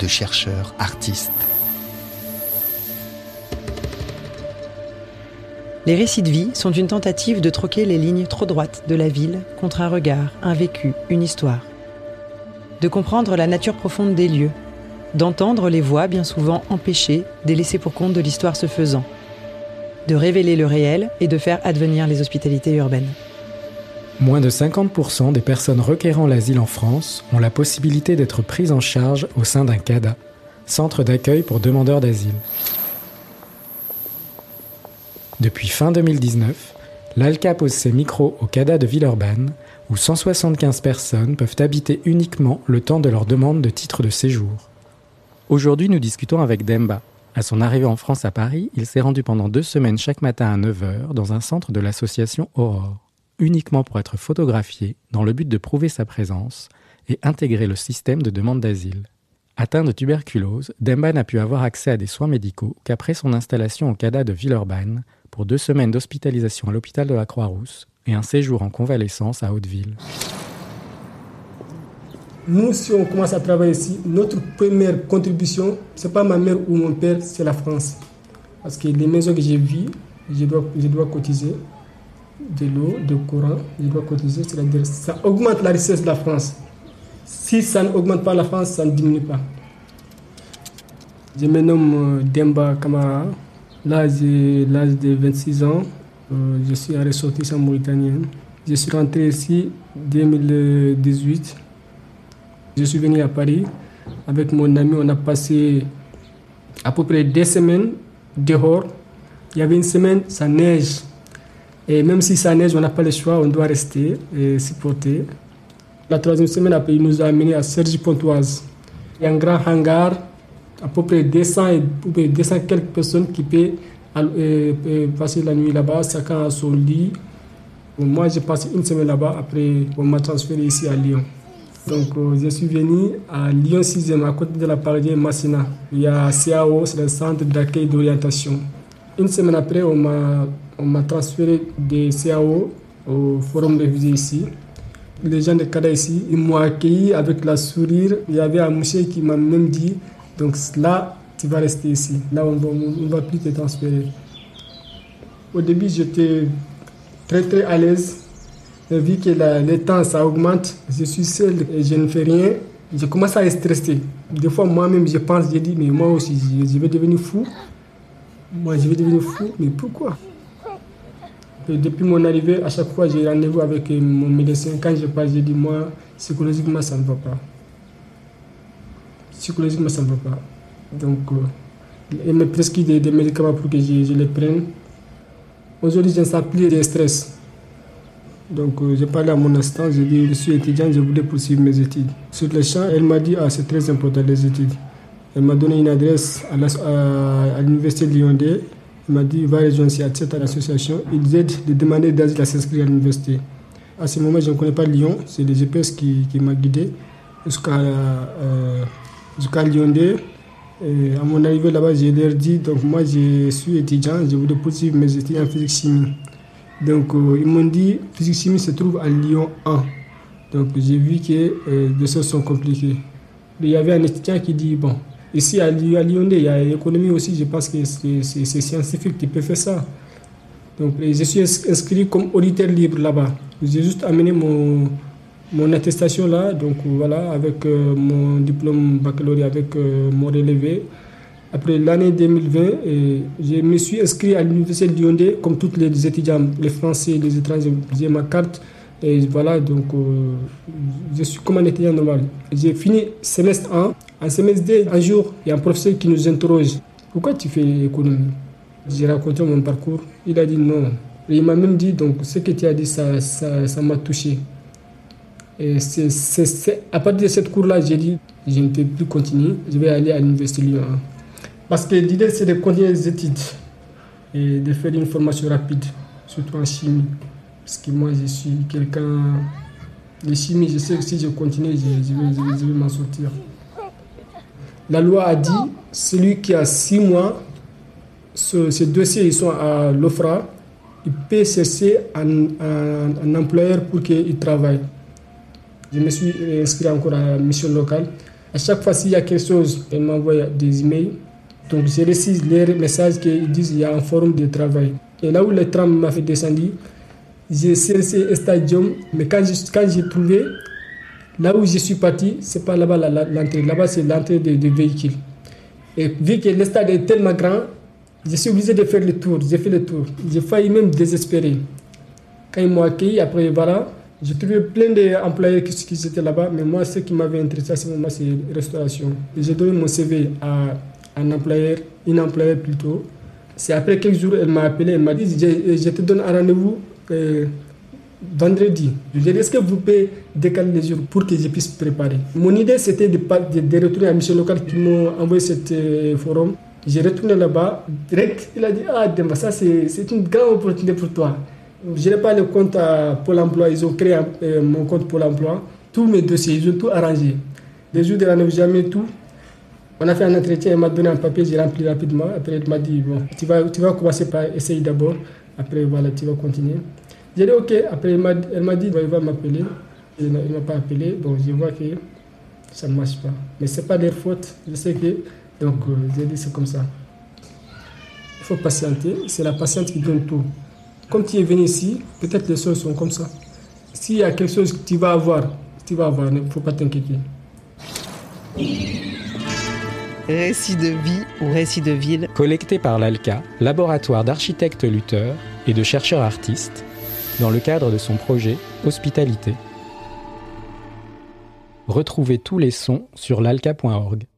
de chercheurs artistes. Les récits de vie sont une tentative de troquer les lignes trop droites de la ville contre un regard, un vécu, une histoire. De comprendre la nature profonde des lieux, d'entendre les voix bien souvent empêchées des laissés pour compte de l'histoire se faisant, de révéler le réel et de faire advenir les hospitalités urbaines. Moins de 50% des personnes requérant l'asile en France ont la possibilité d'être prises en charge au sein d'un CADA, centre d'accueil pour demandeurs d'asile. Depuis fin 2019, l'ALCA pose ses micros au CADA de Villeurbanne, où 175 personnes peuvent habiter uniquement le temps de leur demande de titre de séjour. Aujourd'hui, nous discutons avec Demba. À son arrivée en France à Paris, il s'est rendu pendant deux semaines chaque matin à 9h dans un centre de l'association Aurore, uniquement pour être photographié dans le but de prouver sa présence et intégrer le système de demande d'asile. Atteint de tuberculose, Demba n'a pu avoir accès à des soins médicaux qu'après son installation au CADA de Villeurbanne pour deux semaines d'hospitalisation à l'hôpital de la Croix-Rousse et un séjour en convalescence à Hauteville. Nous, si on commence à travailler ici, notre première contribution, ce n'est pas ma mère ou mon père, c'est la France. Parce que les maisons que j'ai vues, je dois, je dois cotiser de l'eau, de courant, je dois cotiser, ça augmente la richesse de la France. Si ça n'augmente pas la France, ça ne diminue pas. Je me nomme euh, Demba Kamara. Là, j'ai l'âge de 26 ans. Euh, je suis un ressortissant mauritanien. Je suis rentré ici en 2018. Je suis venu à Paris avec mon ami. On a passé à peu près deux semaines dehors. Il y avait une semaine, ça neige. Et même si ça neige, on n'a pas le choix, on doit rester et supporter. La troisième semaine, après, il nous a amenés à Sergi-Pontoise. Il y a un grand hangar, à peu près 200, et, 200 quelques personnes qui peuvent euh, euh, passer la nuit là-bas, chacun à son lit. Moi, j'ai passé une semaine là-bas, après, on m'a transféré ici à Lyon. Donc, euh, je suis venu à Lyon 6e, à côté de la parisienne Massina. Il y a CAO, c'est le centre d'accueil d'orientation. Une semaine après, on m'a transféré de CAO au forum de visée ici. Les gens de Kada ici, ils m'ont accueilli avec la sourire. Il y avait un monsieur qui m'a même dit, donc là, tu vas rester ici. Là, on ne va plus te transférer. Au début, j'étais très très à l'aise vu que le temps ça augmente, je suis seul et je ne fais rien, je commence à être stressé. Des fois, moi-même, je pense, je dis, mais moi aussi, je, vais devenir fou. Moi, je vais devenir fou, mais pourquoi? Depuis mon arrivée, à chaque fois, j'ai rendez-vous avec euh, mon médecin. Quand je parle, je dis, moi, psychologiquement, ça ne va pas. Psychologiquement, ça ne va pas. Donc, euh, il me prescrit des, médicaments pour que je, les prenne. Aujourd'hui, je ne sens plus de stress. Donc euh, j'ai parlé à mon instant, j'ai dit je suis étudiant, je voulais poursuivre mes études. Sur le champ, elle m'a dit ah c'est très important les études. Elle m'a donné une adresse à l'université de Lyon 2. Elle m'a dit va rejoindre cette association. Ils aident de demander d'asile à s'inscrire à l'université. À ce moment, je ne connais pas Lyon, c'est le GPS qui, qui m'a guidé jusqu'à euh, Lyon 2. Et à mon arrivée là-bas, j'ai leur dit donc moi je suis étudiant, je voulais poursuivre mes études en physique chimie. Donc, euh, ils m'ont dit, physique chimie se trouve à Lyon 1. Donc, j'ai vu que euh, les choses sont compliquées. Il y avait un étudiant qui dit, bon, ici à Lyon, il y a l'économie aussi, je pense que c'est scientifique qui peut faire ça. Donc, je suis inscrit comme auditeur libre là-bas. J'ai juste amené mon, mon attestation là, donc voilà, avec euh, mon diplôme baccalauréat, avec mon relevé. Après l'année 2020, je me suis inscrit à l'université de Lyon comme tous les étudiants, les Français, les étrangers. J'ai ma carte. Et voilà, donc euh, je suis comme un étudiant normal. J'ai fini semestre 1. En semestre 2, un jour, il y a un professeur qui nous interroge. Pourquoi tu fais économie J'ai raconté mon parcours. Il a dit non. il m'a même dit, donc ce que tu as dit, ça m'a ça, touché. Et à partir de cette cours-là, j'ai dit, je ne peux plus continuer, je vais aller à l'université Lyon 1. Parce que l'idée, c'est de continuer les études et de faire une formation rapide, surtout en chimie. Parce que moi, je suis quelqu'un de chimie, je sais que si je continue, je, vais, m'en sortir. La loi a dit, celui qui a six mois, ces dossiers ils sont à l'OFRA, il peut chercher un, un employeur pour qu'il travaille. Je me suis inscrit encore à la mission locale. À chaque fois, s'il y a quelque chose, elle m'envoie des emails. Donc, j'ai reçu les messages qui disent qu'il y a un forum de travail. Et là où le tram m'a fait descendre, j'ai cherché un stadium, mais quand j'ai trouvé, là où je suis parti, c'est pas là-bas l'entrée. Là-bas, c'est l'entrée des de véhicules. Et vu que le est tellement grand, je suis obligé de faire le tour. J'ai fait le tour. J'ai failli même désespérer. Quand ils m'ont accueilli, après, voilà, j'ai trouvé plein d'employés qui, étaient là-bas, mais moi, ce qui m'avait intéressé à ce moment, c'est restauration. J'ai donné mon CV à un employeur, une employée plutôt. C'est après quelques jours, elle m'a appelé, elle m'a dit je, te donne un rendez-vous euh, vendredi. Je lui ai dit est-ce que vous pouvez décaler les jours pour que je puisse préparer? Mon idée, c'était de, retourner à mission locale qui m'ont envoyé ce euh, forum. J'ai retourné là-bas, direct, il a dit Ah, Demba, ça c'est une grande opportunité pour toi. Je n'ai pas le compte à Pôle emploi, ils ont créé euh, mon compte Pôle emploi. Tous mes dossiers, ils ont tout arrangé. Les jours de la jamais tout. On a fait un entretien, elle m'a donné un papier, j'ai rempli rapidement. Après, elle m'a dit Bon, tu vas, tu vas commencer par essayer d'abord. Après, voilà, tu vas continuer. J'ai dit OK. Après, elle m'a dit il va m'appeler. Il ne m'a pas appelé. Bon, je vois que ça ne marche pas. Mais ce n'est pas leur faute. Je sais que. Donc, euh, j'ai dit c'est comme ça. Il faut patienter. C'est la patience qui donne tout. Comme tu es venu ici, peut-être les choses sont comme ça. S'il y a quelque chose que tu vas avoir, tu vas avoir, il ne faut pas t'inquiéter. Récit de vie ou récit de ville. Collecté par l'ALCA, laboratoire d'architectes lutteurs et de chercheurs artistes, dans le cadre de son projet Hospitalité. Retrouvez tous les sons sur l'alca.org.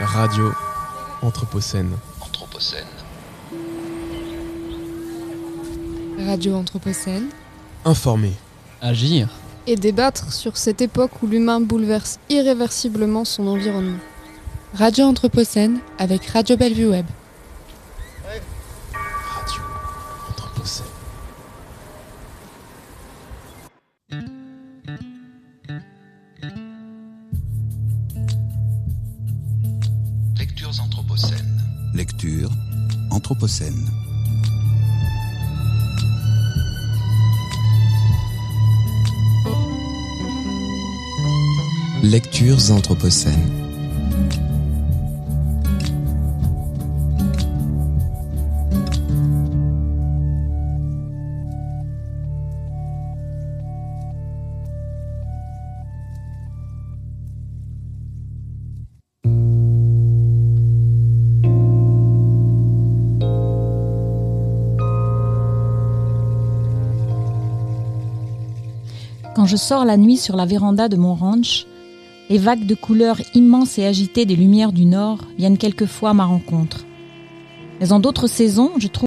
Radio Anthropocène. Anthropocène. Radio Anthropocène. Informer. Agir. Et débattre sur cette époque où l'humain bouleverse irréversiblement son environnement. Radio Anthropocène avec Radio Bellevue Web. Lectures anthropocènes. Lecture Anthropocène. Lectures Anthropocènes. Quand je sors la nuit sur la véranda de mon ranch, les vagues de couleurs immenses et agitées des lumières du nord viennent quelquefois à ma rencontre. Mais en d'autres saisons, je trouve